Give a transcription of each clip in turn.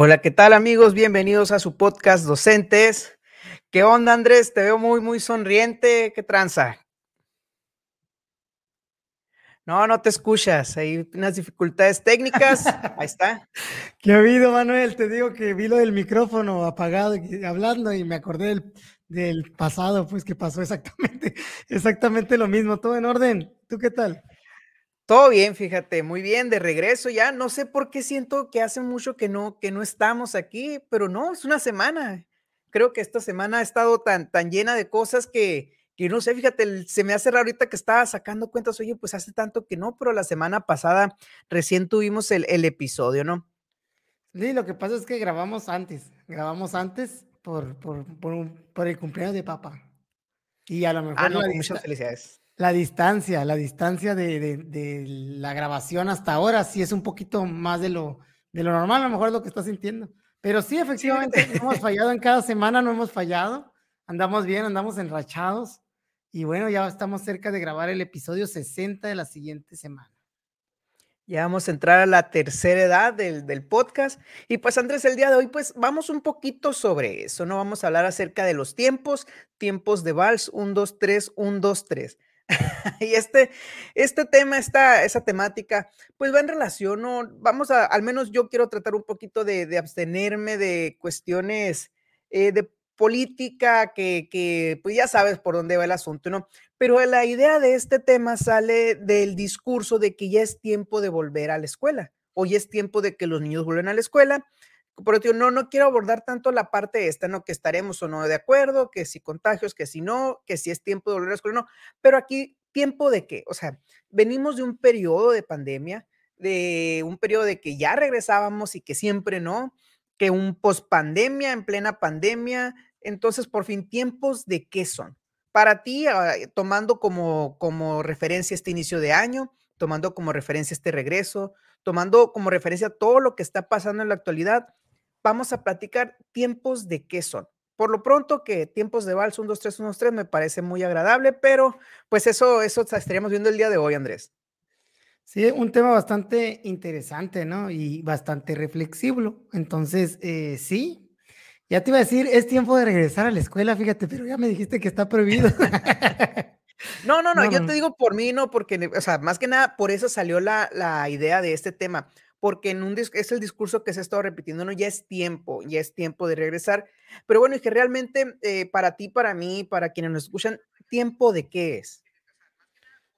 Hola, ¿qué tal amigos? Bienvenidos a su podcast Docentes. ¿Qué onda, Andrés? Te veo muy, muy sonriente. ¿Qué tranza? No, no te escuchas. Hay unas dificultades técnicas. Ahí está. ¿Qué ha habido, Manuel? Te digo que vi lo del micrófono apagado y hablando y me acordé del, del pasado, pues que pasó exactamente, exactamente lo mismo. Todo en orden. ¿Tú qué tal? Todo bien, fíjate, muy bien, de regreso ya. No sé por qué siento que hace mucho que no, que no estamos aquí, pero no, es una semana. Creo que esta semana ha estado tan, tan llena de cosas que, que no sé, fíjate, se me hace raro ahorita que estaba sacando cuentas, oye, pues hace tanto que no, pero la semana pasada recién tuvimos el, el episodio, ¿no? Sí, lo que pasa es que grabamos antes, grabamos antes por, por, por, por el cumpleaños de papá. Y a lo mejor... Ah, no, muchas felicidades. La distancia, la distancia de, de, de, la grabación hasta ahora sí es un poquito más de lo, de lo normal, a lo mejor es lo que estás sintiendo. Pero sí, efectivamente, sí. hemos fallado en cada semana, no hemos fallado. Andamos bien, andamos enrachados. Y bueno, ya estamos cerca de grabar el episodio 60 de la siguiente semana. Ya vamos a entrar a la tercera edad del, del, podcast. Y pues Andrés, el día de hoy, pues vamos un poquito sobre eso, ¿no? Vamos a hablar acerca de los tiempos, tiempos de vals, 1, 2, 3, 1, 2, 3. y este, este tema, esta, esa temática, pues va en relación, ¿no? vamos a, al menos yo quiero tratar un poquito de, abstenerme de cuestiones eh, de política, que, que, pues ya sabes por dónde va el asunto, ¿no? Pero la idea de este tema sale del discurso de que ya es tiempo de volver a la escuela, o ya es tiempo de que los niños vuelvan a la escuela, pero tío, no, no quiero abordar tanto la parte esta, ¿no? Que estaremos o no de acuerdo, que si contagios, que si no, que si es tiempo de volver a la escuela, no. Pero aquí, ¿tiempo de qué? O sea, venimos de un periodo de pandemia, de un periodo de que ya regresábamos y que siempre no, que un post-pandemia, en plena pandemia. Entonces, por fin, ¿tiempos de qué son? Para ti, tomando como, como referencia este inicio de año, tomando como referencia este regreso, tomando como referencia todo lo que está pasando en la actualidad, vamos a platicar tiempos de qué son. Por lo pronto que tiempos de vals 1, 2, 3, 1, 2, 3 me parece muy agradable, pero pues eso, eso estaríamos viendo el día de hoy, Andrés. Sí, un tema bastante interesante, ¿no? Y bastante reflexivo. Entonces, eh, sí, ya te iba a decir, es tiempo de regresar a la escuela, fíjate, pero ya me dijiste que está prohibido. no, no, no, no, yo te digo por mí, no, porque, o sea, más que nada, por eso salió la, la idea de este tema porque en un es el discurso que se ha estado repitiendo, no, ya es tiempo, ya es tiempo de regresar. Pero bueno, y que realmente eh, para ti, para mí, para quienes nos escuchan, ¿tiempo de qué es?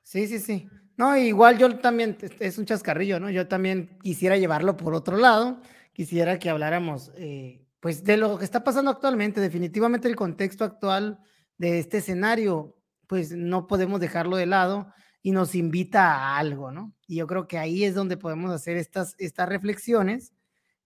Sí, sí, sí. No, igual yo también, es un chascarrillo, ¿no? Yo también quisiera llevarlo por otro lado, quisiera que habláramos, eh, pues, de lo que está pasando actualmente. Definitivamente el contexto actual de este escenario, pues, no podemos dejarlo de lado y nos invita a algo, ¿no? Y yo creo que ahí es donde podemos hacer estas, estas reflexiones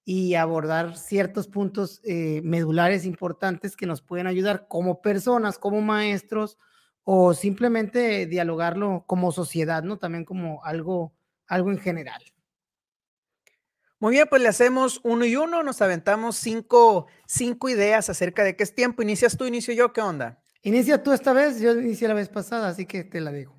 y abordar ciertos puntos eh, medulares importantes que nos pueden ayudar como personas, como maestros, o simplemente dialogarlo como sociedad, ¿no? También como algo, algo en general. Muy bien, pues le hacemos uno y uno, nos aventamos cinco, cinco ideas acerca de qué es tiempo. ¿Inicias tú, inicio yo? ¿Qué onda? Inicia tú esta vez, yo inicié la vez pasada, así que te la dejo.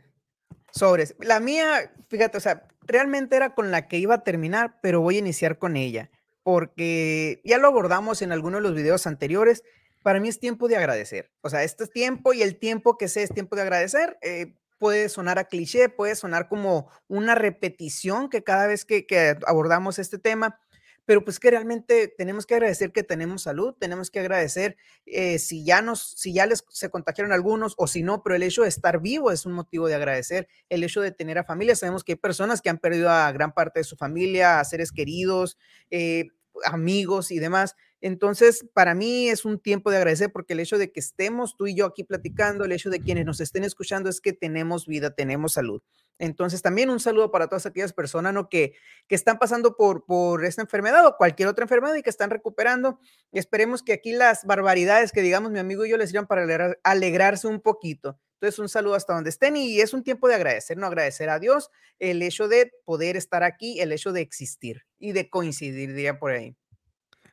Sobres. La mía, fíjate, o sea, realmente era con la que iba a terminar, pero voy a iniciar con ella, porque ya lo abordamos en algunos de los videos anteriores. Para mí es tiempo de agradecer. O sea, este es tiempo y el tiempo que sé es tiempo de agradecer. Eh, puede sonar a cliché, puede sonar como una repetición que cada vez que, que abordamos este tema, pero pues que realmente tenemos que agradecer que tenemos salud, tenemos que agradecer eh, si ya nos, si ya les se contagiaron algunos o si no, pero el hecho de estar vivo es un motivo de agradecer, el hecho de tener a familia, sabemos que hay personas que han perdido a gran parte de su familia, a seres queridos, eh, amigos y demás. Entonces, para mí es un tiempo de agradecer porque el hecho de que estemos tú y yo aquí platicando, el hecho de quienes nos estén escuchando es que tenemos vida, tenemos salud. Entonces, también un saludo para todas aquellas personas ¿no? que, que están pasando por, por esta enfermedad o cualquier otra enfermedad y que están recuperando. Esperemos que aquí las barbaridades que digamos mi amigo y yo les sirvan para alegrar, alegrarse un poquito. Entonces, un saludo hasta donde estén y es un tiempo de agradecer, ¿no? Agradecer a Dios el hecho de poder estar aquí, el hecho de existir y de coincidir, diría por ahí.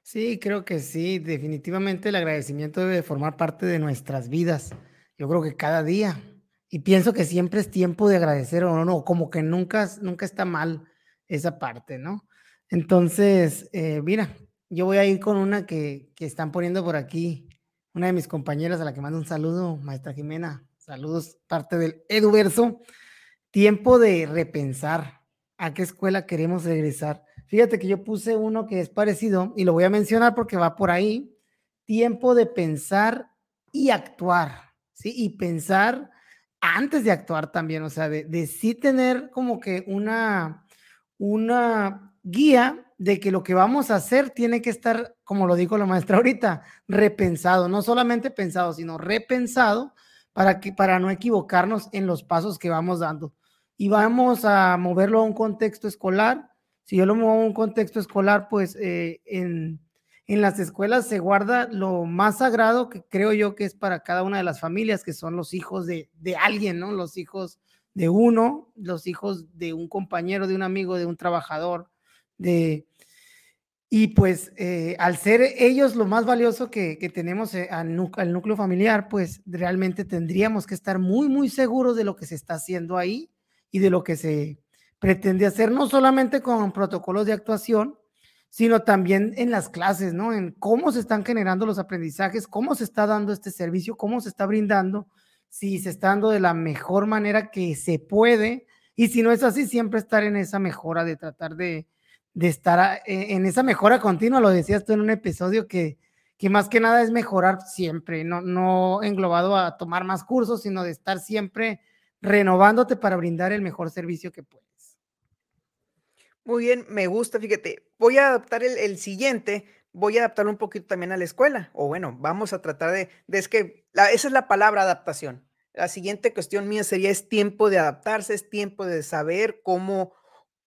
Sí, creo que sí, definitivamente el agradecimiento debe formar parte de nuestras vidas. Yo creo que cada día, y pienso que siempre es tiempo de agradecer o no, como que nunca, nunca está mal esa parte, ¿no? Entonces, eh, mira, yo voy a ir con una que, que están poniendo por aquí, una de mis compañeras a la que mando un saludo, maestra Jimena. Saludos, parte del Eduverso. Tiempo de repensar a qué escuela queremos regresar. Fíjate que yo puse uno que es parecido y lo voy a mencionar porque va por ahí. Tiempo de pensar y actuar, ¿sí? Y pensar antes de actuar también, o sea, de, de sí tener como que una, una guía de que lo que vamos a hacer tiene que estar, como lo dijo la maestra ahorita, repensado, no solamente pensado, sino repensado para, que, para no equivocarnos en los pasos que vamos dando. Y vamos a moverlo a un contexto escolar. Si yo lo muevo a un contexto escolar, pues eh, en, en las escuelas se guarda lo más sagrado que creo yo que es para cada una de las familias, que son los hijos de, de alguien, ¿no? Los hijos de uno, los hijos de un compañero, de un amigo, de un trabajador, de... Y pues eh, al ser ellos lo más valioso que, que tenemos eh, al, al, núcleo familiar, pues realmente tendríamos que estar muy, muy seguros de lo que se está haciendo ahí y de lo que se pretende hacer, no solamente con protocolos de actuación, sino también en las clases, ¿no? En cómo se están generando los aprendizajes, cómo se está dando este servicio, cómo se está brindando, si se está dando de la mejor manera que se puede, y si no es así, siempre estar en esa mejora de tratar de, de estar e, en esa mejora continua, lo decías tú en un episodio que, que más que nada es mejorar siempre, no, no englobado a tomar más cursos, sino de estar siempre renovándote para brindar el mejor servicio que puedes. Muy bien, me gusta, fíjate, voy a adaptar el, el siguiente, voy a adaptarlo un poquito también a la escuela, o bueno, vamos a tratar de, de es que esa es la palabra adaptación. La siguiente cuestión mía sería es tiempo de adaptarse, es tiempo de saber cómo,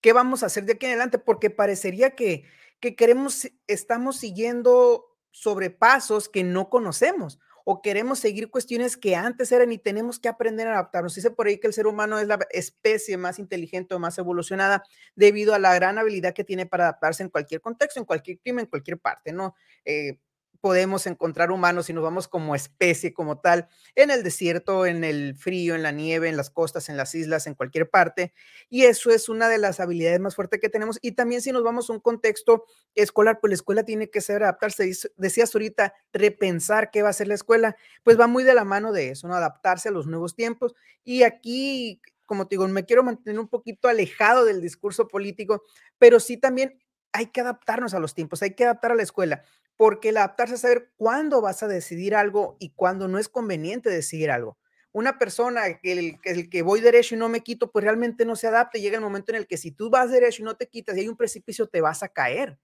qué vamos a hacer de aquí en adelante, porque parecería que, que queremos, estamos siguiendo sobre pasos que no conocemos o queremos seguir cuestiones que antes eran y tenemos que aprender a adaptarnos. Dice por ahí que el ser humano es la especie más inteligente o más evolucionada debido a la gran habilidad que tiene para adaptarse en cualquier contexto, en cualquier clima, en cualquier parte, ¿no? Eh, podemos encontrar humanos si nos vamos como especie, como tal, en el desierto, en el frío, en la nieve, en las costas, en las islas, en cualquier parte. Y eso es una de las habilidades más fuertes que tenemos. Y también si nos vamos a un contexto escolar, pues la escuela tiene que ser adaptarse. Decías ahorita, repensar qué va a ser la escuela, pues va muy de la mano de eso, ¿no? Adaptarse a los nuevos tiempos. Y aquí como te digo, me quiero mantener un poquito alejado del discurso político, pero sí también hay que adaptarnos a los tiempos, hay que adaptar a la escuela porque el adaptarse a saber cuándo vas a decidir algo y cuándo no es conveniente decidir algo. Una persona que el, el, que voy derecho y no me quito, pues realmente no se adapta. Llega el momento en el que si tú vas derecho y no te quitas y hay un precipicio, te vas a caer.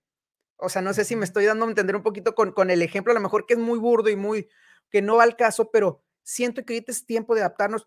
O sea, no sé si me estoy dando a entender un poquito con, con el ejemplo, a lo mejor que es muy burdo y muy, que no va al caso, pero siento que ahorita es tiempo de adaptarnos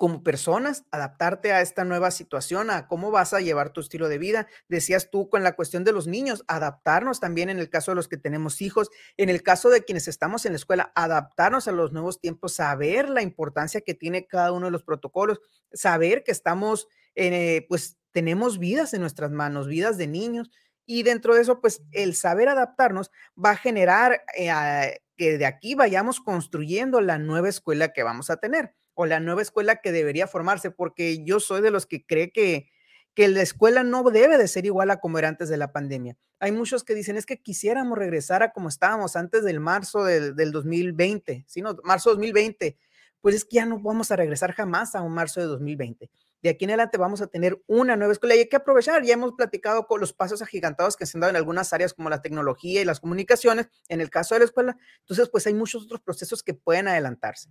como personas, adaptarte a esta nueva situación, a cómo vas a llevar tu estilo de vida. Decías tú con la cuestión de los niños, adaptarnos también en el caso de los que tenemos hijos, en el caso de quienes estamos en la escuela, adaptarnos a los nuevos tiempos, saber la importancia que tiene cada uno de los protocolos, saber que estamos, eh, pues tenemos vidas en nuestras manos, vidas de niños. Y dentro de eso, pues el saber adaptarnos va a generar eh, que de aquí vayamos construyendo la nueva escuela que vamos a tener o la nueva escuela que debería formarse, porque yo soy de los que cree que, que la escuela no debe de ser igual a como era antes de la pandemia. Hay muchos que dicen, es que quisiéramos regresar a como estábamos antes del marzo del, del 2020, ¿sí? No, marzo 2020. Pues es que ya no vamos a regresar jamás a un marzo de 2020. De aquí en adelante vamos a tener una nueva escuela y hay que aprovechar. Ya hemos platicado con los pasos agigantados que se han dado en algunas áreas como la tecnología y las comunicaciones, en el caso de la escuela. Entonces, pues hay muchos otros procesos que pueden adelantarse.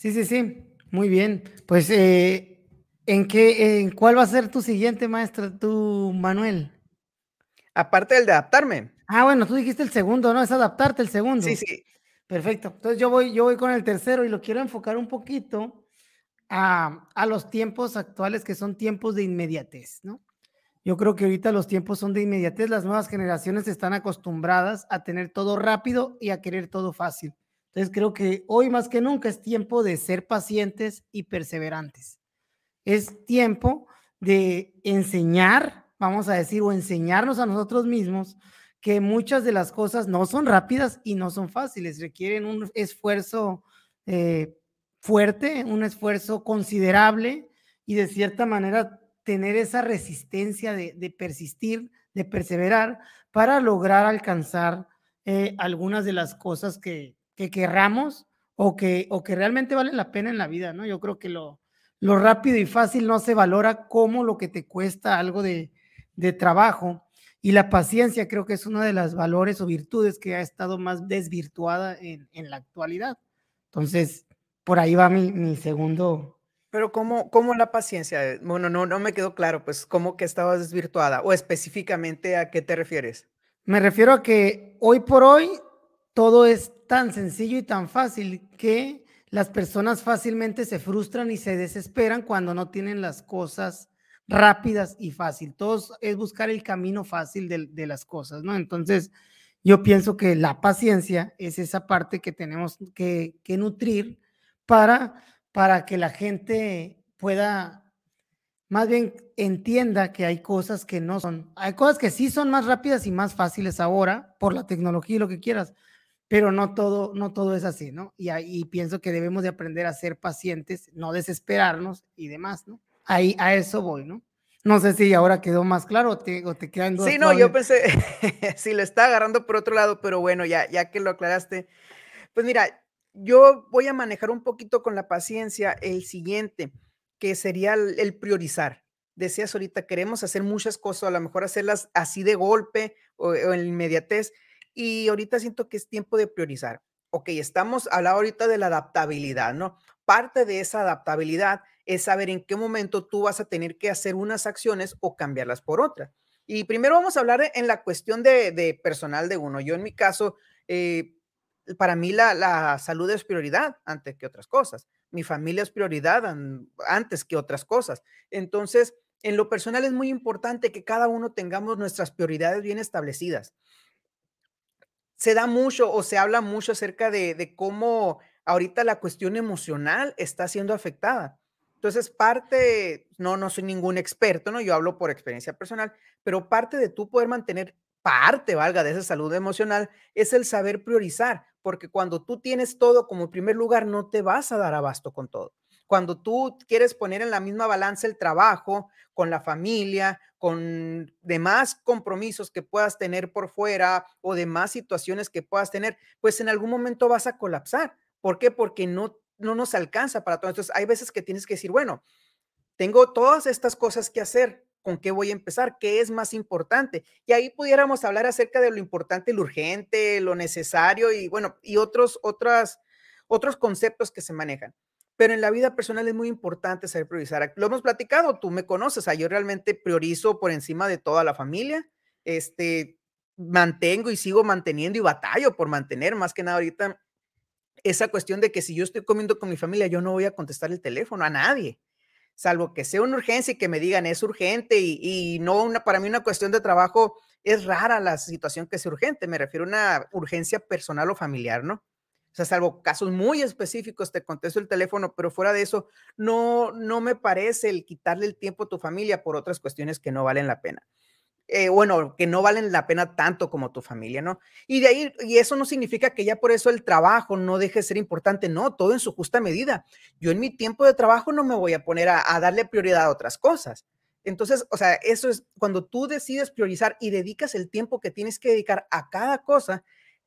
Sí, sí, sí. Muy bien. Pues, eh, ¿en qué, en cuál va a ser tu siguiente maestro, tu Manuel? Aparte del de adaptarme. Ah, bueno, tú dijiste el segundo, ¿no? Es adaptarte el segundo. Sí, sí. Perfecto. Entonces yo voy, yo voy con el tercero y lo quiero enfocar un poquito a, a los tiempos actuales que son tiempos de inmediatez, ¿no? Yo creo que ahorita los tiempos son de inmediatez. Las nuevas generaciones están acostumbradas a tener todo rápido y a querer todo fácil. Entonces creo que hoy más que nunca es tiempo de ser pacientes y perseverantes. Es tiempo de enseñar, vamos a decir, o enseñarnos a nosotros mismos que muchas de las cosas no son rápidas y no son fáciles, requieren un esfuerzo eh, fuerte, un esfuerzo considerable y de cierta manera tener esa resistencia de, persistir, de perseverar para lograr alcanzar eh, algunas de las cosas que, que querramos o que, o que realmente valen la pena en la vida, ¿no? Yo creo que lo, lo rápido y fácil no se valora como lo que te cuesta algo de, de trabajo. Y la paciencia creo que es una de las valores o virtudes que ha estado más desvirtuada en, en la actualidad. Entonces, por ahí va mi, mi segundo. Pero ¿cómo, ¿cómo la paciencia? Bueno, no, no me quedó claro, pues, ¿cómo que estaba desvirtuada? O específicamente, ¿a qué te refieres? Me refiero a que hoy por hoy todo es tan sencillo y tan fácil que las personas fácilmente se frustran y se desesperan cuando no tienen las cosas rápidas y fácil. Todos es buscar el camino fácil de, las cosas, ¿no? Entonces, yo pienso que la paciencia es esa parte que tenemos que, que nutrir para, para que la gente pueda, más bien entienda que hay cosas que no son, hay cosas que sí son más rápidas y más fáciles ahora por la tecnología y lo que quieras, pero no todo, no todo es así, ¿no? Y, ahí pienso que debemos de aprender a ser pacientes, no desesperarnos y demás, ¿no? Ahí a eso voy, ¿no? No sé si ahora quedó más claro o te, o te quedan Sí, no, yo pensé, si lo está agarrando por otro lado, pero bueno, ya, ya que lo aclaraste, pues mira, yo voy a manejar un poquito con la paciencia el siguiente, que sería el, el priorizar. Decías ahorita, queremos hacer muchas cosas, a lo mejor hacerlas así de golpe o, o en inmediatez, y ahorita siento que es tiempo de priorizar. Ok, estamos hablando ahorita de la adaptabilidad, ¿no? Parte de esa adaptabilidad es saber en qué momento tú vas a tener que hacer unas acciones o cambiarlas por otras. Y primero vamos a hablar en la cuestión de, personal de uno. Yo en mi caso, eh, para mí la, salud es prioridad antes que otras cosas. Mi familia es prioridad an, antes que otras cosas. Entonces, en lo personal es muy importante que cada uno tengamos nuestras prioridades bien establecidas. Se da mucho o se habla mucho acerca de, cómo ahorita la cuestión emocional está siendo afectada. Entonces, parte, no, no soy ningún experto, ¿no? Yo hablo por experiencia personal, pero parte de tú poder mantener, parte, valga, de esa salud emocional, es el saber priorizar, porque cuando tú tienes todo como primer lugar, no te vas a dar abasto con todo. Cuando tú quieres poner en la misma balanza el trabajo con la familia, con demás compromisos que puedas tener por fuera o demás situaciones que puedas tener, pues en algún momento vas a colapsar. ¿Por qué? Porque no no nos alcanza para todo. Entonces, hay veces que tienes que decir, bueno, tengo todas estas cosas que hacer, ¿con qué voy a empezar? ¿Qué es más importante? Y ahí pudiéramos hablar acerca de lo importante, lo urgente, lo necesario y bueno, y otros, otros conceptos que se manejan. Pero en la vida personal es muy importante saber priorizar. Lo hemos platicado, tú me conoces, o sea, yo realmente priorizo por encima de toda la familia. Este, mantengo y sigo manteniendo y batallo por mantener, más que nada ahorita esa cuestión de que si yo estoy comiendo con mi familia, yo no voy a contestar el teléfono a nadie, salvo que sea una urgencia y que me digan es urgente y, y no una, para mí una cuestión de trabajo, es rara la situación que es urgente, me refiero a una urgencia personal o familiar, ¿no? O sea, salvo casos muy específicos, te contesto el teléfono, pero fuera de eso, no, no me parece el quitarle el tiempo a tu familia por otras cuestiones que no valen la pena eh, bueno, que no valen la pena tanto como tu familia, ¿no? Y de ahí, y eso no significa que ya por eso el trabajo no deje de ser importante, no, todo en su justa medida. Yo en mi tiempo de trabajo no me voy a poner a, a darle prioridad a otras cosas. Entonces, o sea, eso es cuando tú decides priorizar y dedicas el tiempo que tienes que dedicar a cada cosa,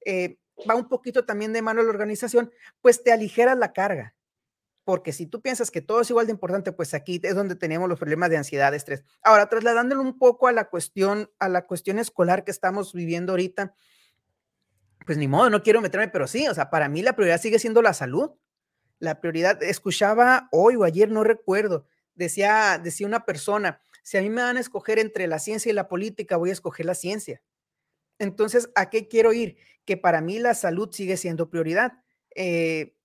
eh, va un poquito también de mano la organización, pues te aligeras la carga porque si tú piensas que todo es igual de importante, pues aquí es donde tenemos los problemas de ansiedad, estrés. Ahora, trasladándolo un poco a la cuestión, a la cuestión escolar que estamos viviendo ahorita, pues ni modo, no quiero meterme, pero sí, o sea, para mí la prioridad sigue siendo la salud. La prioridad, escuchaba hoy o ayer, no recuerdo, decía, decía una persona, si a mí me van a escoger entre la ciencia y la política, voy a escoger la ciencia. Entonces, ¿a qué quiero ir? Que para mí la salud sigue siendo prioridad. Eh,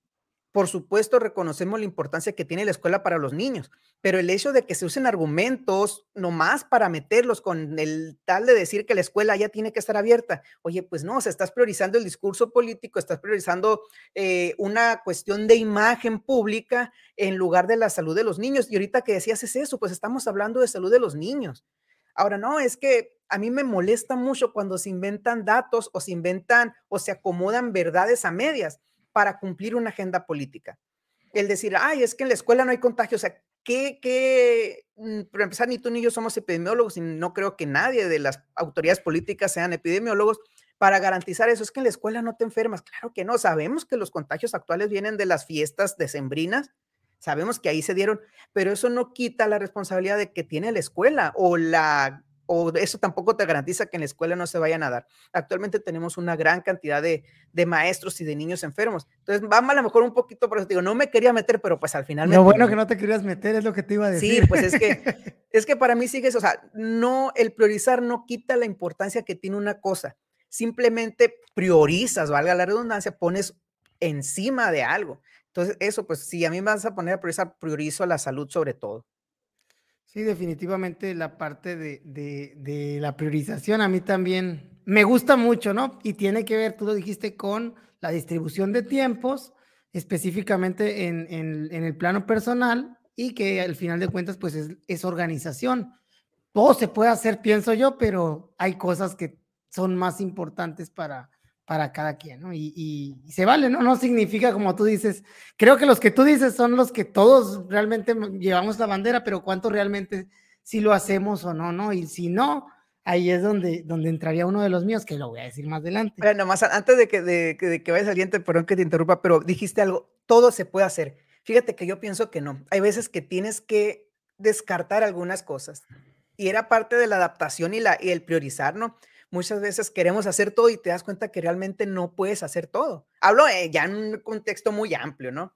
por supuesto, reconocemos la importancia que tiene la escuela para los niños, pero el hecho de que se usen argumentos nomás para meterlos con el tal de decir que la escuela ya tiene que estar abierta, oye, pues no, o sea, estás priorizando el discurso político, estás priorizando eh, una cuestión de imagen pública en lugar de la salud de los niños. Y ahorita que decías es eso, pues estamos hablando de salud de los niños. Ahora, no, es que a mí me molesta mucho cuando se inventan datos o se inventan o se acomodan verdades a medias para cumplir una agenda política. El decir, ay, es que en la escuela no hay contagio, o sea, ¿qué, qué, mm, para empezar, ni tú ni yo somos epidemiólogos y no creo que nadie de las autoridades políticas sean epidemiólogos para garantizar eso. Es que en la escuela no te enfermas. Claro que no. Sabemos que los contagios actuales vienen de las fiestas decembrinas. Sabemos que ahí se dieron, pero eso no quita la responsabilidad de que tiene la escuela o la o eso tampoco te garantiza que en la escuela no se vayan a dar. Actualmente tenemos una gran cantidad de, maestros y de niños enfermos. Entonces, vamos a lo mejor un poquito, por eso digo, no me quería meter, pero pues al final... Lo bueno que no te querías meter es lo que te iba a decir. Sí, pues es que, es que para mí sigue eso, o sea, no, el priorizar no quita la importancia que tiene una cosa, simplemente priorizas, valga la redundancia, pones encima de algo. Entonces, eso, pues si a mí me vas a poner a priorizar, la salud sobre todo. Sí, definitivamente la parte de, la priorización a mí también me gusta mucho, ¿no? Y tiene que ver, tú lo dijiste, con la distribución de tiempos, específicamente en, el plano personal y que al final de cuentas, pues es, es organización. Todo se puede hacer, pienso yo, pero hay cosas que son más importantes para, para cada quien, ¿no? Y, se vale, ¿no? No significa como tú dices, creo que los que tú dices son los que todos realmente llevamos la bandera, pero cuánto realmente si lo hacemos o no, ¿no? Y si no, ahí es donde, donde entraría uno de los míos, que lo voy a decir más adelante. Bueno, más antes de que, de, de que vayas perdón que te interrumpa, pero dijiste algo, todo se puede hacer. Fíjate que yo pienso que no. Hay veces que tienes que descartar algunas cosas. Y era parte de la adaptación y, la, y el priorizar, ¿no? Muchas veces queremos hacer todo y te das cuenta que realmente no puedes hacer todo. Hablo eh, ya en un contexto muy amplio, ¿no?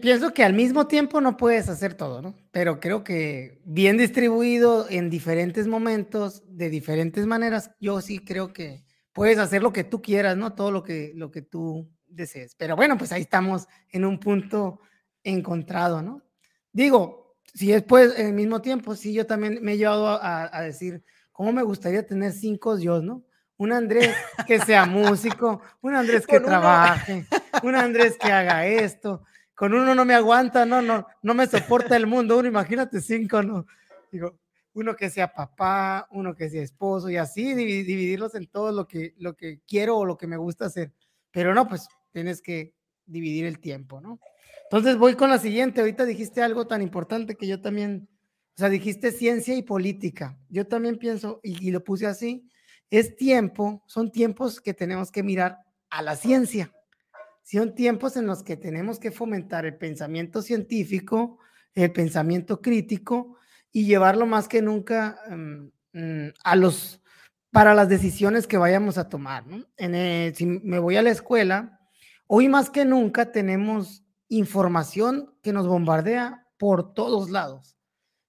Pienso que al mismo tiempo no puedes hacer todo, ¿no? Pero creo que bien distribuido en diferentes momentos, de diferentes maneras, yo sí creo que puedes hacer lo que tú quieras, ¿no? Todo lo que, lo que tú desees. Pero bueno, pues ahí estamos en un punto encontrado, ¿no? Digo, si es pues en el mismo tiempo, sí, yo también me he llevado a decir, ¿cómo me gustaría tener cinco Dios, no? Un Andrés que sea músico, un Andrés que trabaje, un Andrés que haga esto. Con uno no me aguanta, no, no, no me soporta el mundo. Uno, imagínate cinco, no. Digo, uno que sea papá, uno que sea esposo y así dividirlos en todo lo que, lo que quiero o lo que me gusta hacer. Pero no, pues tienes que dividir el tiempo, ¿no? Entonces voy con la siguiente. Ahorita dijiste algo tan importante que yo también o sea, dijiste ciencia y política. Yo también pienso, y, lo puse así, es tiempo, son tiempos que tenemos que mirar a la ciencia. Son tiempos en los que tenemos que fomentar el pensamiento científico, el pensamiento crítico y llevarlo más que nunca mm, mm, a los para las decisiones que vayamos a tomar. En si me voy a la escuela, hoy más que nunca tenemos información que nos bombardea por todos lados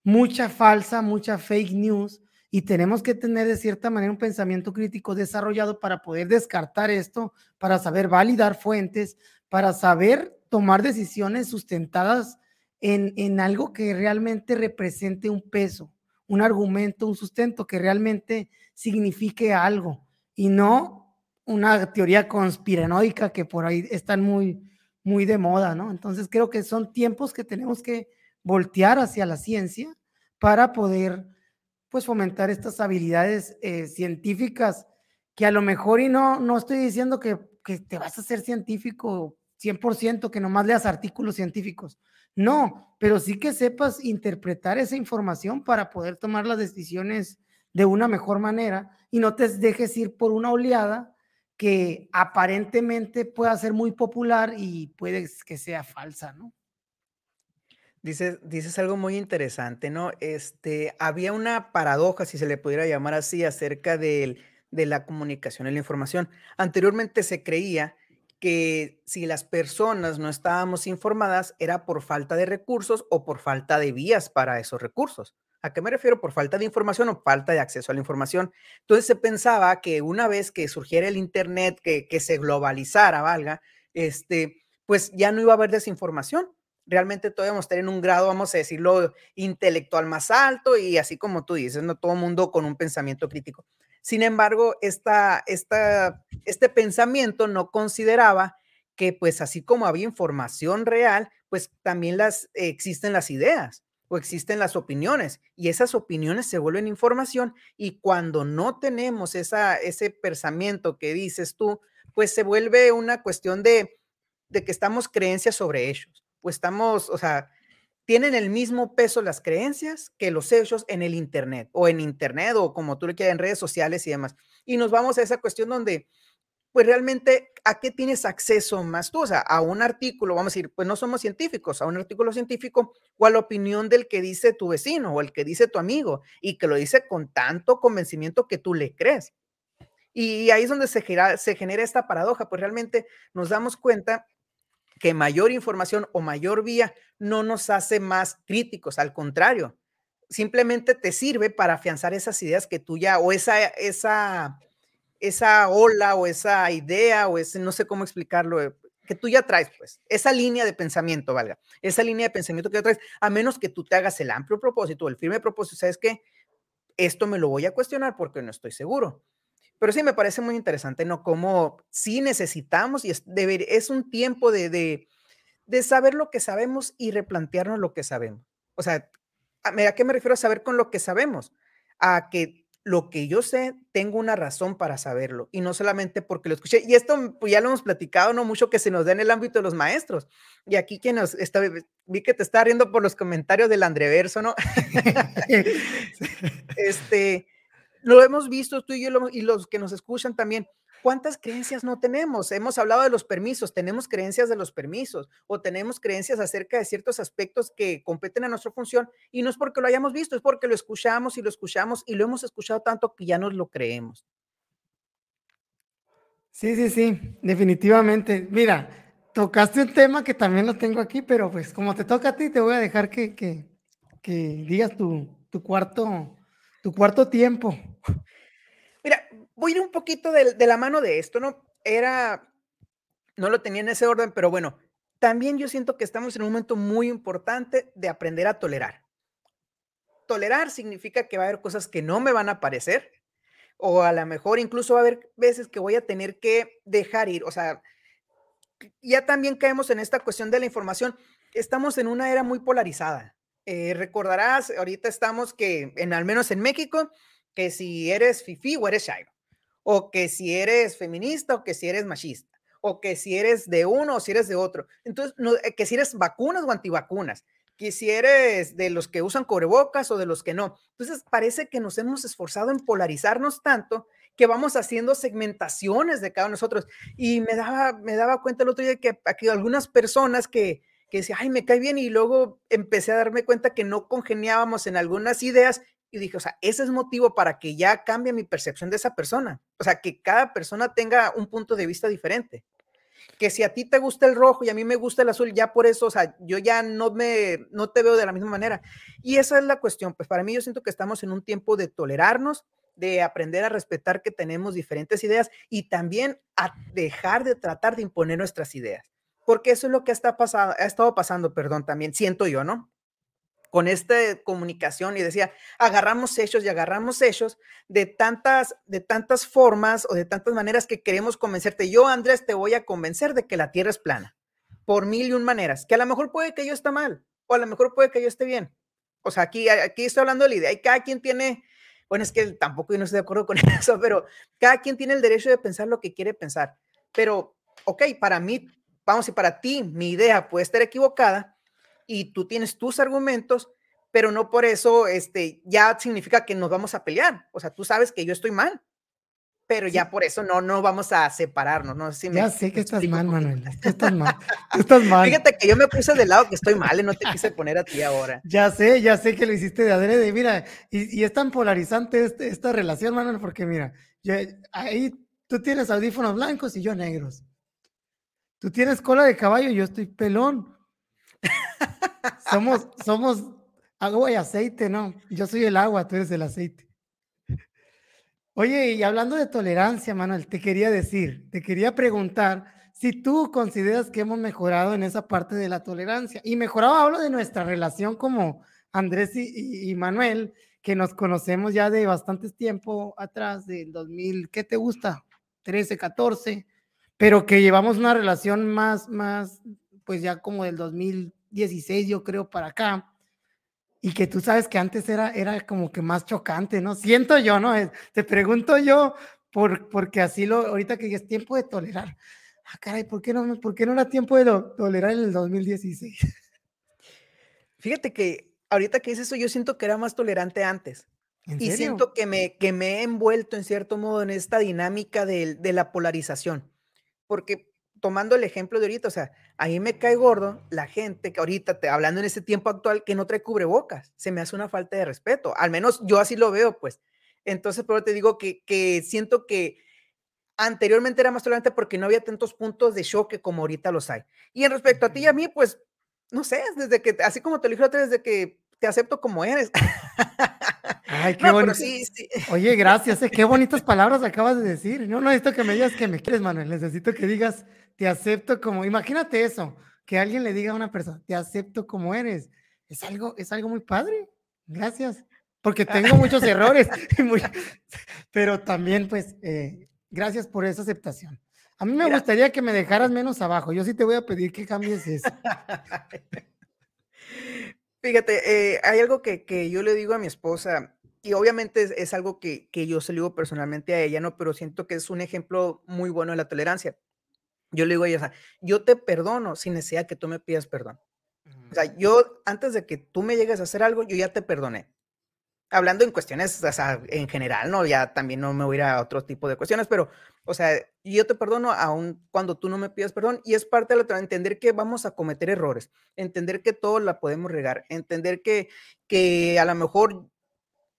mucha falsa, mucha fake news y tenemos que tener de cierta manera un pensamiento crítico desarrollado para poder descartar esto, para saber validar fuentes, para saber tomar decisiones sustentadas en, en algo que realmente represente un peso, un argumento, un sustento que realmente signifique algo y no una teoría conspiranoica que por ahí están muy, muy de moda, ¿no? Entonces creo que son tiempos que tenemos que voltear hacia la ciencia para poder pues fomentar estas habilidades eh, científicas que a lo mejor y no, no estoy diciendo que, que te vas a ser científico 100%, que nomás leas artículos científicos. No, pero sí que sepas interpretar esa información para poder tomar las decisiones de una mejor manera y no te dejes ir por una oleada que aparentemente pueda ser muy popular y puede que sea falsa, ¿no? Dices, dices algo muy interesante, ¿no? Este, había una paradoja, si se le pudiera llamar así, acerca de la comunicación y la información. Anteriormente se creía que si las personas no estábamos informadas era por falta de recursos o por falta de vías para esos recursos. ¿A qué me refiero? Por falta de información o falta de acceso a la información. Entonces se pensaba que una vez que surgiera el Internet, que, que se globalizara, valga, este, pues ya no iba a haber desinformación realmente debemos estar en un grado, vamos a decirlo, intelectual más alto y así como tú dices, no todo mundo con un pensamiento crítico. Sin embargo, esta, esta, este pensamiento no consideraba que pues así como había información real, pues también las, existen las ideas o existen las opiniones y esas opiniones se vuelven información y cuando no tenemos esa, ese pensamiento que dices tú, pues se vuelve una cuestión de, de que estamos creencias sobre ellos estamos, o sea, tienen el mismo peso las creencias que los hechos en el Internet o en Internet o como tú le quieras en redes sociales y demás. Y nos vamos a esa cuestión donde, pues realmente, ¿a qué tienes acceso más tú? O sea, a un artículo, vamos a decir, pues no somos científicos, a un artículo científico o a la opinión del que dice tu vecino o el que dice tu amigo y que lo dice con tanto convencimiento que tú le crees. Y ahí es donde se genera, se genera esta paradoja, pues realmente nos damos cuenta que mayor información o mayor vía no nos hace más críticos, al contrario, simplemente te sirve para afianzar esas ideas que tú ya, o esa, esa, esa ola o esa idea o ese, no sé cómo explicarlo, eh, que tú ya traes, pues, esa línea de pensamiento, valga, esa línea de pensamiento que ya traes, a menos que tú te hagas el amplio propósito, el firme propósito, sabes que esto me lo voy a cuestionar porque no estoy seguro. Pero sí me parece muy interesante, ¿no? Como sí necesitamos y es, es un tiempo de, de, de, saber lo que sabemos y replantearnos lo que sabemos. O sea, ¿a, qué me refiero a saber con lo que sabemos? A que lo que yo sé, tengo una razón para saberlo y no solamente porque lo escuché. Y esto pues, ya lo hemos platicado, no mucho que se nos da en el ámbito de los maestros. Y aquí que nos está, vi que te está riendo por los comentarios del Andreverso, ¿no? este, lo hemos visto tú y yo y los que nos escuchan también. ¿Cuántas creencias no tenemos? Hemos hablado de los permisos, tenemos creencias de los permisos o tenemos creencias acerca de ciertos aspectos que competen a nuestra función y no es porque lo hayamos visto, es porque lo escuchamos y lo escuchamos y lo hemos escuchado tanto que ya nos lo creemos. Sí, sí, sí, definitivamente. Mira, tocaste un tema que también lo tengo aquí, pero pues como te toca a ti, te voy a dejar que, que, que digas tu, tu cuarto tu cuarto tiempo. Mira, voy a ir un poquito de, la mano de esto, ¿no? Era, no lo tenía en ese orden, pero bueno, también yo siento que estamos en un momento muy importante de aprender a tolerar. Tolerar significa que va a haber cosas que no me van a parecer, o a lo mejor incluso va a haber veces que voy a tener que dejar ir, o sea, ya también caemos en esta cuestión de la información. Estamos en una era muy polarizada. Eh, recordarás, ahorita estamos que, en, al menos en México, que si eres fifi o eres chairo, o que si eres feminista o que si eres machista, o que si eres de uno o si eres de otro. Entonces, eh, que si eres vacunas o antivacunas, que si eres de los que usan cubrebocas o de los que no. Entonces, parece que nos hemos esforzado en polarizarnos tanto que vamos haciendo segmentaciones de cada uno de nosotros. Y me daba, me daba cuenta el otro día que aquí algunas personas que, que decía, ay, me cae bien, y luego empecé a darme cuenta que no congeniábamos en algunas ideas y dije, o sea, ese es motivo para que ya cambie mi percepción de esa persona. O sea, que cada persona tenga un punto de vista diferente. Que si a ti te gusta el rojo y a mí me gusta el azul, ya por eso, o sea, yo ya no me, no te veo de la misma manera. Y esa es la cuestión. Pues para mí yo siento que estamos en un tiempo de tolerarnos, de aprender a respetar que tenemos diferentes ideas y también a dejar de tratar de imponer nuestras ideas porque eso es lo que está pasando, ha estado pasando, perdón, también siento yo, ¿no? Con esta comunicación y decía, agarramos hechos y agarramos hechos de tantas, de tantas formas o de tantas maneras que queremos convencerte. Yo, Andrés, te voy a convencer de que la Tierra es plana, por mil y un maneras, que a lo mejor puede que yo esté mal o a lo mejor puede que yo esté bien. O sea, aquí, aquí estoy hablando de la idea y cada quien tiene, bueno, es que tampoco yo no estoy de acuerdo con eso, pero cada quien tiene el derecho de pensar lo que quiere pensar. Pero, ok, para mí vamos, si para ti mi idea puede estar equivocada y tú tienes tus argumentos, pero no por eso este, ya significa que nos vamos a pelear. O sea, tú sabes que yo estoy mal, pero ya por eso no, no vamos a separarnos. No si ya sé que estás mal, Manuel. estás mal. estás mal. Fíjate que yo me puse del lado que estoy mal y no te quise poner a ti ahora. Ya sé, ya sé que lo hiciste de adrede. Mira, y, y es tan polarizante este, esta relación, Manuel, porque mira, ahí tú tienes audífonos blancos y yo negros. Tú tienes cola de caballo, yo estoy pelón. somos, somos agua y aceite, ¿no? Yo soy el agua, tú eres el aceite. Oye, y hablando de tolerancia, Manuel, te quería decir, te quería preguntar si tú consideras que hemos mejorado en esa parte de la tolerancia. Y mejorado hablo de nuestra relación como Andrés y, Manuel, que nos conocemos ya de bastantes tiempo atrás, del 2000, ¿qué te gusta? 13, 14 pero que llevamos una relación más, más, pues ya como del 2016, yo creo, para acá, y que tú sabes que antes era, era como que más chocante, ¿no? Siento yo, ¿no? Te pregunto yo, por, porque así lo, ahorita que es tiempo de tolerar. Ah, caray, ¿por qué no, por qué no era tiempo de tolerar en el 2016? Fíjate que ahorita que dices eso, yo siento que era más tolerante antes. ¿En Y serio? siento que me que me he envuelto en cierto modo en esta dinámica del de la polarización. Porque tomando el ejemplo de ahorita, o sea, a mí me cae gordo la gente que ahorita te hablando en ese tiempo actual que no trae cubrebocas. Se me hace una falta de respeto. Al menos yo así lo veo, pues. Entonces, pero te digo que que siento que anteriormente era más tolerante porque no había tantos puntos de choque como ahorita los hay. Y en respecto a ti y a mí, pues, no sé, desde que así como te lo dije desde que te acepto como eres. Ay, qué No, bonito. sí, sí. Oye, gracias, eh, qué bonitas palabras acabas de decir. No, no necesito que me digas que me quieres, Manuel, necesito que digas: "Te acepto como" imagínate eso, que alguien le diga a una persona: "Te acepto como eres". Es algo es algo muy padre. Gracias, porque Ah. tengo muchos errores muy pero también, pues, eh, gracias por esa aceptación. A mí me Mira gustaría que me dejaras menos abajo. Yo sí te voy a pedir que cambies eso. Fíjate, eh, hay algo que que yo le digo a mi esposa, y obviamente es es algo que que yo se lo digo personalmente a ella, ¿no? Pero siento que es un ejemplo muy bueno de la tolerancia. Yo le digo a ella, o sea, yo te perdono sin necesidad que tú me pidas perdón. O sea, Mm. yo antes de que tú me llegues a hacer algo, yo ya te perdoné. Hablando en cuestiones, o sea, en general, ¿no? Ya también no me voy a ir a otro tipo de cuestiones, pero, o sea, yo te perdono aun cuando tú no me pidas perdón, y es parte de la entender que vamos a cometer errores, entender que todos la podemos regar, entender que que a la mejor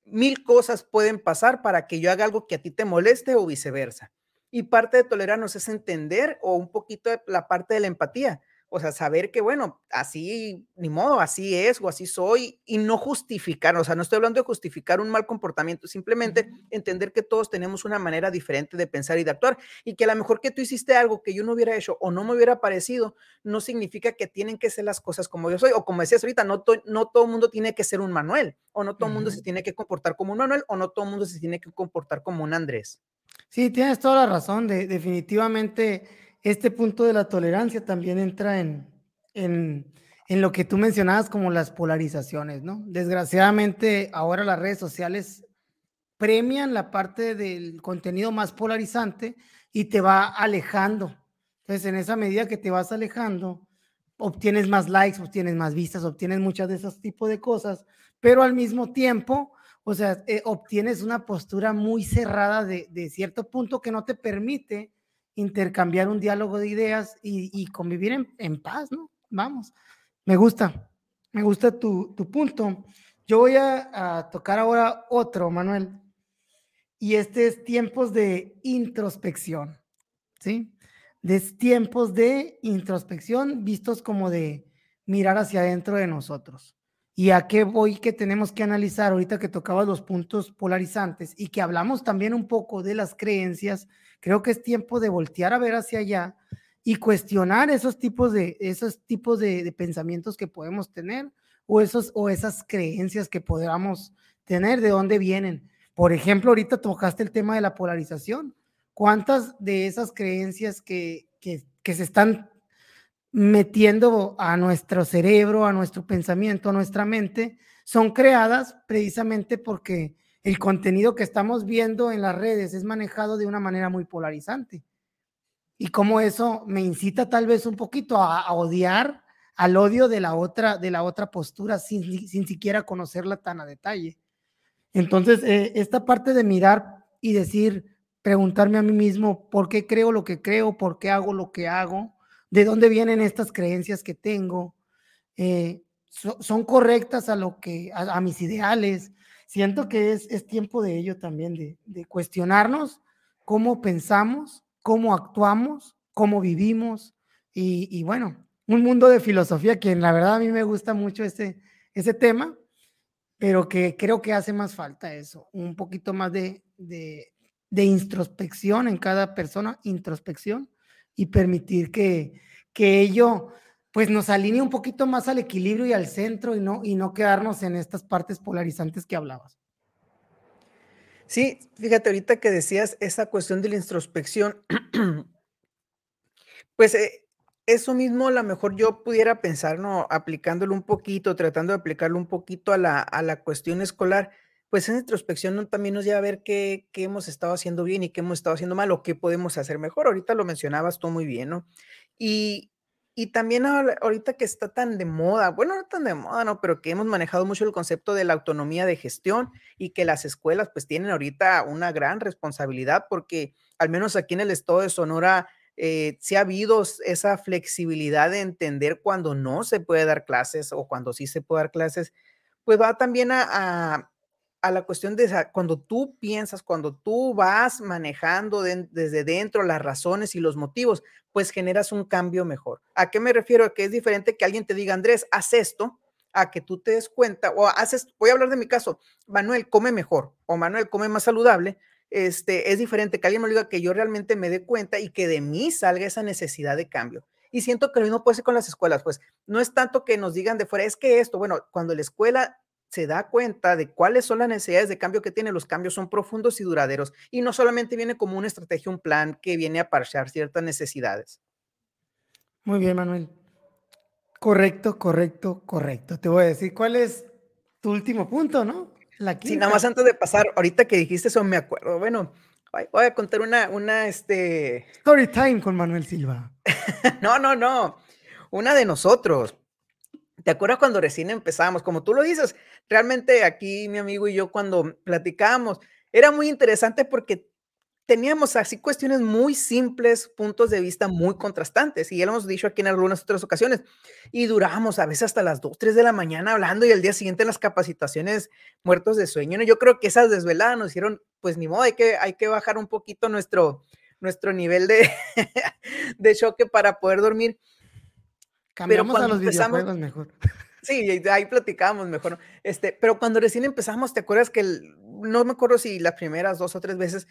1000 cosas pueden pasar para que yo haga algo que a ti te moleste o viceversa. Y parte de tolerarnos es entender o un poquito de la parte de la empatía, o sea, saber que, bueno, así ni modo, así es o así soy y no justificar, o sea, no estoy hablando de justificar un mal comportamiento, simplemente entender que todos tenemos una manera diferente de pensar y de actuar, y que a la mejor que tú hiciste algo que yo no hubiera hecho o no me hubiera parecido, no significa que tienen que ser las cosas como yo soy, o como decías ahorita, no to no todo mundo tiene que ser un Manuel, o no todo mundo se tiene que comportar como un Manuel, o no todo mundo se tiene que comportar como un Andrés. Sí, tienes toda la razón. De definitivamente, este punto de la tolerancia también entra en en en lo que tú mencionabas como las polarizaciones, ¿no? Desgraciadamente, ahora las redes sociales premian la parte del contenido más polarizante y te va alejando. Entonces, en esa medida que te vas alejando, obtienes más likes, obtienes más vistas, obtienes muchas de esos tipos de cosas, pero al mismo tiempo, o sea, eh, obtienes una postura muy cerrada de de cierto punto que no te permite intercambiar un diálogo de ideas y y convivir en en paz, ¿no? Vamos, me gusta, me gusta tu tu punto. Yo voy a tocar ahora otro, Manuel. Y este es tiempos de introspección, ¿sí? De tiempos de introspección vistos como de mirar hacia adentro de nosotros. ¿Y a qué voy? Que tenemos que analizar ahorita que tocabas los puntos polarizantes y que hablamos también un poco de las creencias, creo que es tiempo de voltear a ver hacia allá y cuestionar esos tipos de esos tipos de pensamientos que podemos tener o esos o esas creencias que podamos tener, ¿de dónde vienen? Por ejemplo, ahorita tocaste el tema de la polarización. ¿Cuántas de esas creencias que que que se están metiendo a nuestro cerebro, a nuestro pensamiento, a nuestra mente, son creadas precisamente porque el contenido que estamos viendo en las redes es manejado de una manera muy polarizante? Y cómo eso me incita tal vez un poquito a odiar, al odio de la otra de la otra postura sin si sin siquiera conocerla tan a detalle. Entonces, eh, esta parte de mirar y decir, preguntarme a mí mismo, ¿por qué creo lo que creo? ¿Por qué hago lo que hago? ¿De dónde vienen estas creencias que tengo? Eh, ¿so son correctas a lo que a mis ideales? Siento que es es tiempo de ello también, de de cuestionarnos cómo pensamos, cómo actuamos, cómo vivimos y bueno, un mundo de filosofía que la verdad a mí me gusta mucho ese ese tema, pero que creo que hace más falta eso, un poquito más de de de introspección en cada persona, introspección, y permitir que que ello, pues, nos alinee un poquito más al equilibrio y al centro, y no y no quedarnos en estas partes polarizantes que hablabas. Sí, fíjate, ahorita que decías esa cuestión de la introspección pues, eh, eso mismo a la mejor yo pudiera pensar, ¿no? Aplicándolo un poquito, tratando de aplicarlo un poquito a la a la cuestión escolar, pues, esa introspección. También nos lleva a ver qué qué hemos estado haciendo bien y qué hemos estado haciendo mal, o qué podemos hacer mejor. Ahorita lo mencionabas tú muy bien, ¿no? Y y también ahorita que está tan de moda, bueno, no tan de moda, ¿no? Pero que hemos manejado mucho el concepto de la autonomía de gestión y que las escuelas pues tienen ahorita una gran responsabilidad porque al menos aquí en el estado de Sonora eh, sí ha habido esa flexibilidad de entender cuando no se puede dar clases o cuando sí se puede dar clases, pues va también a a la cuestión de cuando tú piensas, cuando tú vas manejando desde dentro las razones y los motivos, pues generas un cambio mejor. ¿A qué me refiero? A que es diferente que alguien te diga, Andrés, haz esto, a que tú te des cuenta, o haces, voy a hablar de mi caso, Manuel come mejor o Manuel come más saludable, este, es diferente que alguien me diga que yo realmente me dé cuenta y que de mí salga esa necesidad de cambio. Y siento que lo mismo puede ser con las escuelas, pues no es tanto que nos digan de fuera, es que esto, bueno, cuando la escuela se da cuenta de cuáles son las necesidades de cambio que tiene, los cambios son profundos y duraderos y no solamente viene como una estrategia, un plan que viene a parchar ciertas necesidades. Muy bien, Manuel. Correcto, correcto, correcto. Te voy a decir cuál es tu último punto, ¿no? La sí, nada más antes de pasar, ahorita que dijiste eso me acuerdo. Bueno, voy a contar una, una, este... Story time con Manuel Silva. no, no, no. Una de nosotros. ¿Te acuerdas cuando recién empezamos? Como tú lo dices, realmente aquí mi amigo y yo cuando platicábamos, era muy interesante porque teníamos así cuestiones muy simples, puntos de vista muy contrastantes, y ya lo hemos dicho aquí en algunas otras ocasiones, y duramos a veces hasta las 2, 3 de la mañana hablando y al día siguiente en las capacitaciones muertos de sueño. Yo creo que esas desveladas nos hicieron, pues ni modo, hay que, hay que bajar un poquito nuestro, nuestro nivel de, de choque para poder dormir. Cambiamos a los videojuegos mejor. Sí, ahí platicábamos mejor. Este, pero cuando recién empezamos, ¿te acuerdas que no me acuerdo si las primeras dos o tres veces,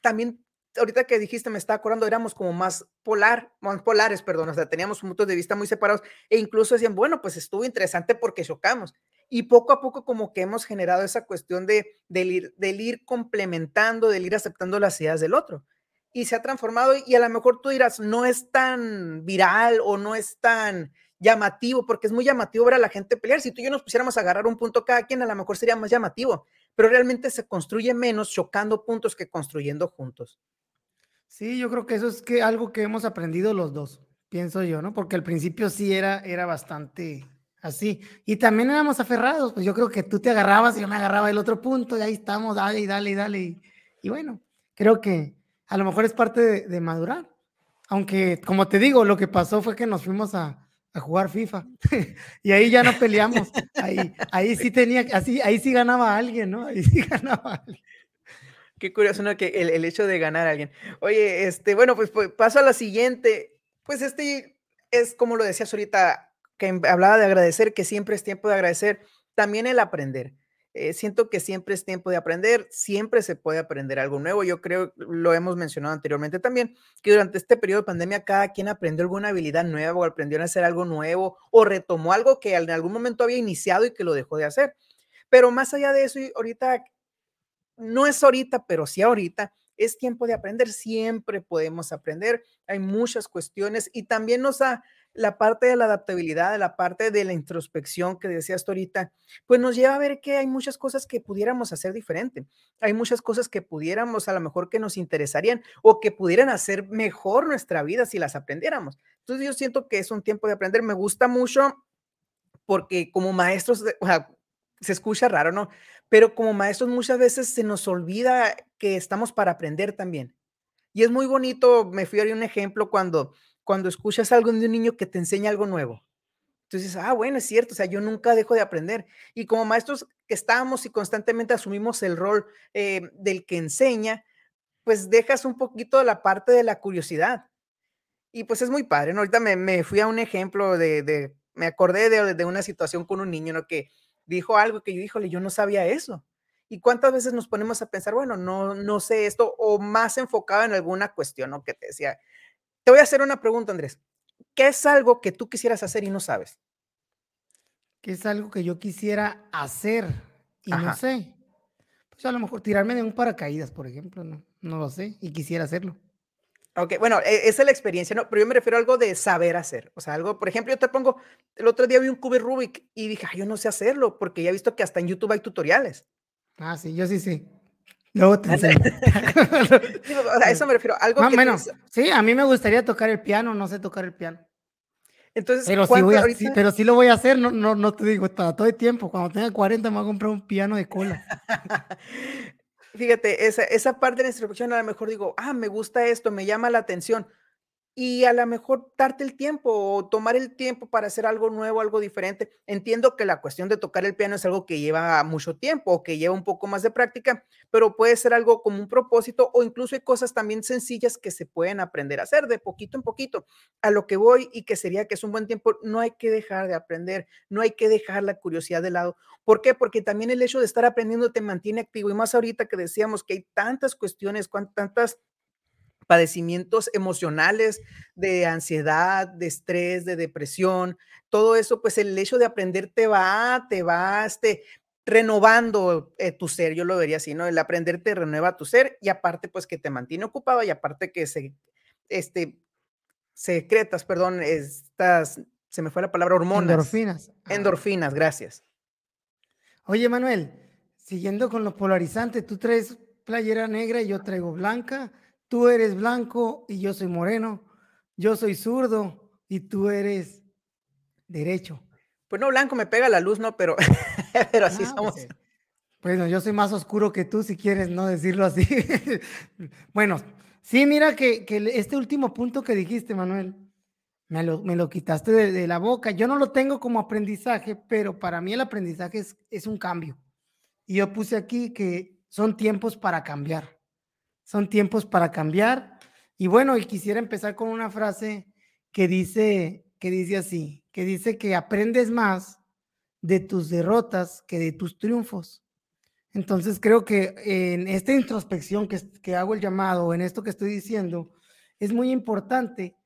también ahorita que dijiste, me estaba acordando, éramos como más polar, más polares, perdón, o sea, teníamos puntos de vista muy separados e incluso decían, bueno, pues estuvo interesante porque chocamos. Y poco a poco como que hemos generado esa cuestión de, del, ir, del ir complementando, del ir aceptando las ideas del otro y se ha transformado y a lo mejor tú dirás, no es tan viral o no es tan llamativo, porque es muy llamativo ver a la gente pelear. Si tú y yo nos pusiéramos a agarrar un punto cada quien, a lo mejor sería más llamativo, pero realmente se construye menos chocando puntos que construyendo juntos. Sí, yo creo que eso es que algo que hemos aprendido los dos, pienso yo, ¿no? Porque al principio sí era, era bastante así. Y también éramos aferrados, pues yo creo que tú te agarrabas y yo me agarraba el otro punto y ahí estamos, dale y dale y dale. y bueno, creo que a lo mejor es parte de, madurar. Aunque, como te digo, lo que pasó fue que nos fuimos a, jugar FIFA y ahí ya no peleamos. Ahí, ahí sí tenía, así, ahí sí ganaba alguien, ¿no? Ahí sí ganaba alguien. Qué curioso, ¿no? Que el, hecho de ganar a alguien. Oye, este, bueno, pues, pues, paso a la siguiente. Pues este es como lo decías ahorita, que hablaba de agradecer, que siempre es tiempo de agradecer. También el aprender. Eh, siento que siempre es tiempo de aprender, siempre se puede aprender algo nuevo. Yo creo, lo hemos mencionado anteriormente también, que durante este periodo de pandemia cada quien aprendió alguna habilidad nueva o aprendió a hacer algo nuevo o retomó algo que en algún momento había iniciado y que lo dejó de hacer. Pero más allá de eso, ahorita, no es ahorita, pero sí ahorita, es tiempo de aprender, siempre podemos aprender. Hay muchas cuestiones y también nos ha la parte de la adaptabilidad, la parte de la introspección que decías ahorita, pues nos lleva a ver que hay muchas cosas que pudiéramos hacer diferente. Hay muchas cosas que pudiéramos a lo mejor que nos interesarían o que pudieran hacer mejor nuestra vida si las aprendiéramos. Entonces yo siento que es un tiempo de aprender. Me gusta mucho porque como maestros, se escucha raro, ¿no? Pero como maestros muchas veces se nos olvida que estamos para aprender también. Y es muy bonito, me fui a un ejemplo cuando cuando escuchas algo de un niño que te enseña algo nuevo. Entonces, ah, bueno, es cierto, o sea, yo nunca dejo de aprender. Y como maestros que estamos y constantemente asumimos el rol eh, del que enseña, pues dejas un poquito la parte de la curiosidad. Y pues es muy padre, ¿no? Ahorita me, fui a un ejemplo de, me acordé de, de, una situación con un niño, ¿no? Que dijo algo que yo, híjole, yo no sabía eso. ¿Y cuántas veces nos ponemos a pensar, bueno, no, no sé esto, o más enfocado en alguna cuestión, ¿no? Que te decía, te voy a hacer una pregunta, Andrés. ¿Qué es algo que tú quisieras hacer y no sabes? ¿Qué es algo que yo quisiera hacer y no sé? Pues a lo mejor tirarme de un paracaídas, por ejemplo, no, no lo sé y quisiera hacerlo. Ok, bueno, e, esa es la experiencia, ¿no? Pero yo me refiero a algo de saber hacer. O sea, algo, por ejemplo, yo te pongo, el otro día vi un cubo Rubik y dije, yo no sé hacerlo, porque ya he visto que hasta en YouTube hay tutoriales. Ah, sí, yo sí, sí. Luego te a eso me refiero. Algo que. Sí, a mí me gustaría tocar el piano, no sé tocar el piano. Entonces, pero sí, voy a, pero sí lo voy a hacer, no, no, no te digo, para todo el tiempo. Cuando tenga 40 me voy a comprar un piano de cola. Fíjate, esa, esa parte de la instrucción a lo mejor digo, ah, me gusta esto, me llama la atención y a lo mejor darte el tiempo o tomar el tiempo para hacer algo nuevo, algo diferente. Entiendo que la cuestión de tocar el piano es algo que lleva mucho tiempo o que lleva un poco más de práctica, pero puede ser algo como un propósito o incluso hay cosas también sencillas que se pueden aprender a hacer de poquito en poquito. A lo que voy y que sería que es un buen tiempo, no hay que dejar de aprender, no hay que dejar la curiosidad de lado. ¿Por qué? Porque también el hecho de estar aprendiendo te mantiene activo y más ahorita que decíamos que hay tantas cuestiones, tantas padecimientos emocionales, de ansiedad, de estrés, de depresión, todo eso, pues el hecho de aprender te va, te va, este, renovando eh, tu ser, yo lo vería así, ¿no? El aprender te renueva tu ser y aparte, pues que te mantiene ocupado y aparte que se, este, secretas, perdón, estas, se me fue la palabra hormonas. Endorfinas. Endorfinas, gracias. Oye, Manuel, siguiendo con lo polarizante, tú traes playera negra y yo traigo blanca tú eres blanco y yo soy moreno, yo soy zurdo y tú eres derecho. Pues no, blanco me pega la luz, no, pero, pero así ah, somos. Pues, bueno, yo soy más oscuro que tú, si quieres no decirlo así. bueno, sí, mira que, este último punto que dijiste, Manuel, me lo, me lo quitaste de, la boca. Yo no lo tengo como aprendizaje, pero para mí el aprendizaje es, es un cambio. Y yo puse aquí que son tiempos para cambiar son tiempos para cambiar. Y bueno, y quisiera empezar con una frase que dice, que dice así, que dice que aprendes más de tus derrotas que de tus triunfos. Entonces creo que en esta introspección que, que hago el llamado, en esto que estoy diciendo, es muy importante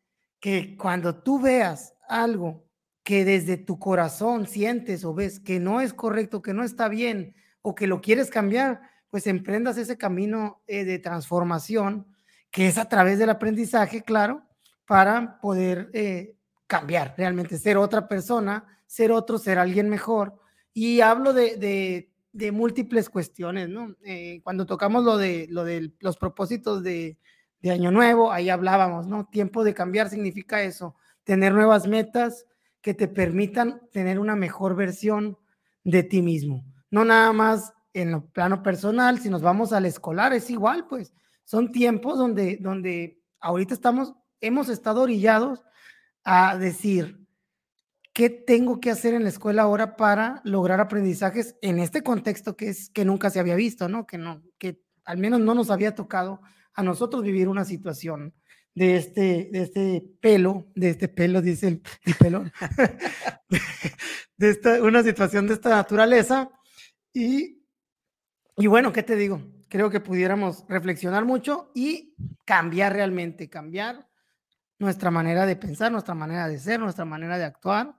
que cuando tú veas algo que desde tu corazón sientes o ves que no es correcto, que no está bien o que lo quieres cambiar, pues emprendas ese camino eh, de transformación, que es a través del aprendizaje, claro, para poder eh, cambiar, realmente ser otra persona, ser otro, ser alguien mejor. Y hablo de, de, múltiples cuestiones, ¿no? Eh, cuando tocamos lo de, lo de los propósitos de, de Año Nuevo, ahí hablábamos, ¿no? Tiempo de cambiar significa eso, tener nuevas metas que te permitan tener una mejor versión de ti mismo. No nada más en lo plano personal, si nos vamos al escolar, es igual, pues son tiempos donde, donde ahorita estamos, hemos estado orillados a decir, ¿qué tengo que hacer en la escuela ahora para lograr aprendizajes en este contexto que es que nunca se había visto, ¿no? Que no, que al menos no nos había tocado a nosotros vivir una situación de este, de este pelo, de este pelo, dice el, el pelo, de esta, una situación de esta naturaleza y y bueno, ¿qué te digo? Creo que pudiéramos reflexionar mucho y cambiar realmente, cambiar nuestra manera de pensar, nuestra manera de ser, nuestra manera de actuar,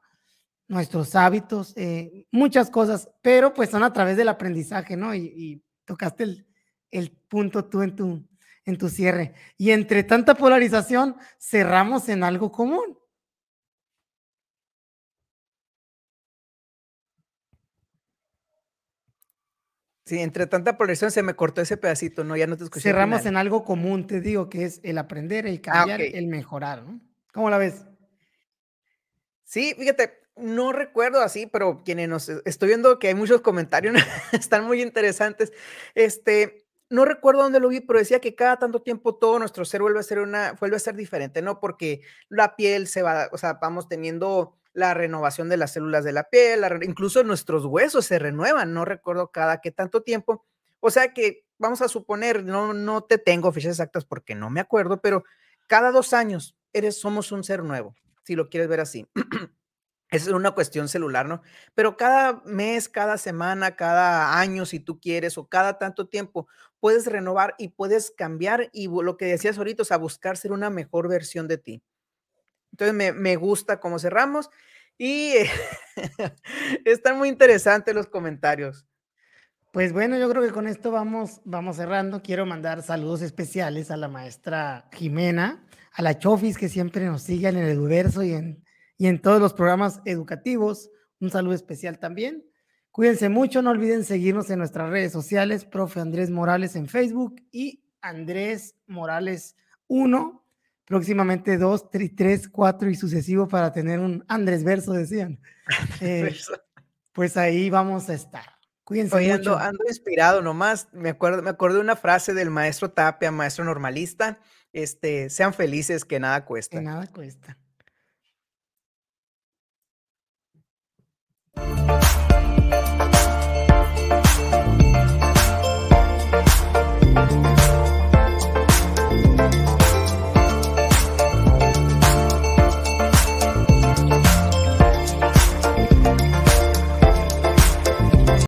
nuestros hábitos, eh, muchas cosas, pero pues son a través del aprendizaje, ¿no? Y, tocaste el, el, punto tú en tu, en tu cierre. Y entre tanta polarización, cerramos en algo común. Sí, entre tanta polarización se me cortó ese pedacito, ¿no? Ya no te escuché. Cerramos en algo común, te digo, que es el aprender, el ah, cambiar, el mejorar, ¿no? ¿Cómo la ves? Sí, fíjate, no recuerdo así, pero quienes nos estoy viendo que hay muchos comentarios, están muy interesantes. Este, no recuerdo dónde lo vi, pero decía que cada tanto tiempo todo nuestro ser vuelve a ser una, vuelve a ser diferente, ¿no? Porque la piel se va, o sea, vamos teniendo la renovación de las células de la piel, incluso nuestros huesos se renuevan, no recuerdo cada qué tanto tiempo. O sea que vamos a suponer, no, no te tengo fechas exactas porque no me acuerdo, pero cada dos años eres, somos un ser nuevo, si lo quieres ver así. Es una cuestión celular, ¿no? Pero cada mes, cada semana, cada año, si tú quieres, o cada tanto tiempo, puedes renovar y puedes cambiar y lo que decías ahorita, o buscar ser una mejor versión de ti. Entonces me, gusta cómo cerramos y están muy interesantes los comentarios. Pues bueno, yo creo que con esto vamos, vamos cerrando. Quiero mandar saludos especiales a la maestra Jimena, a la Chofis que siempre nos sigue en el Eduverso y en, y en todos los programas educativos. Un saludo especial también. Cuídense mucho, no olviden seguirnos en nuestras redes sociales, profe Andrés Morales en Facebook y Andrés Morales 1 próximamente dos, tres, cuatro y sucesivo para tener un Andrés Verso, decían. Eh, pues ahí vamos a estar. Cuídense Oye, mucho. ando, ando inspirado nomás. Me acuerdo, me acuerdo de una frase del maestro Tapia, maestro normalista. Este, sean felices que nada cuesta. Que nada cuesta.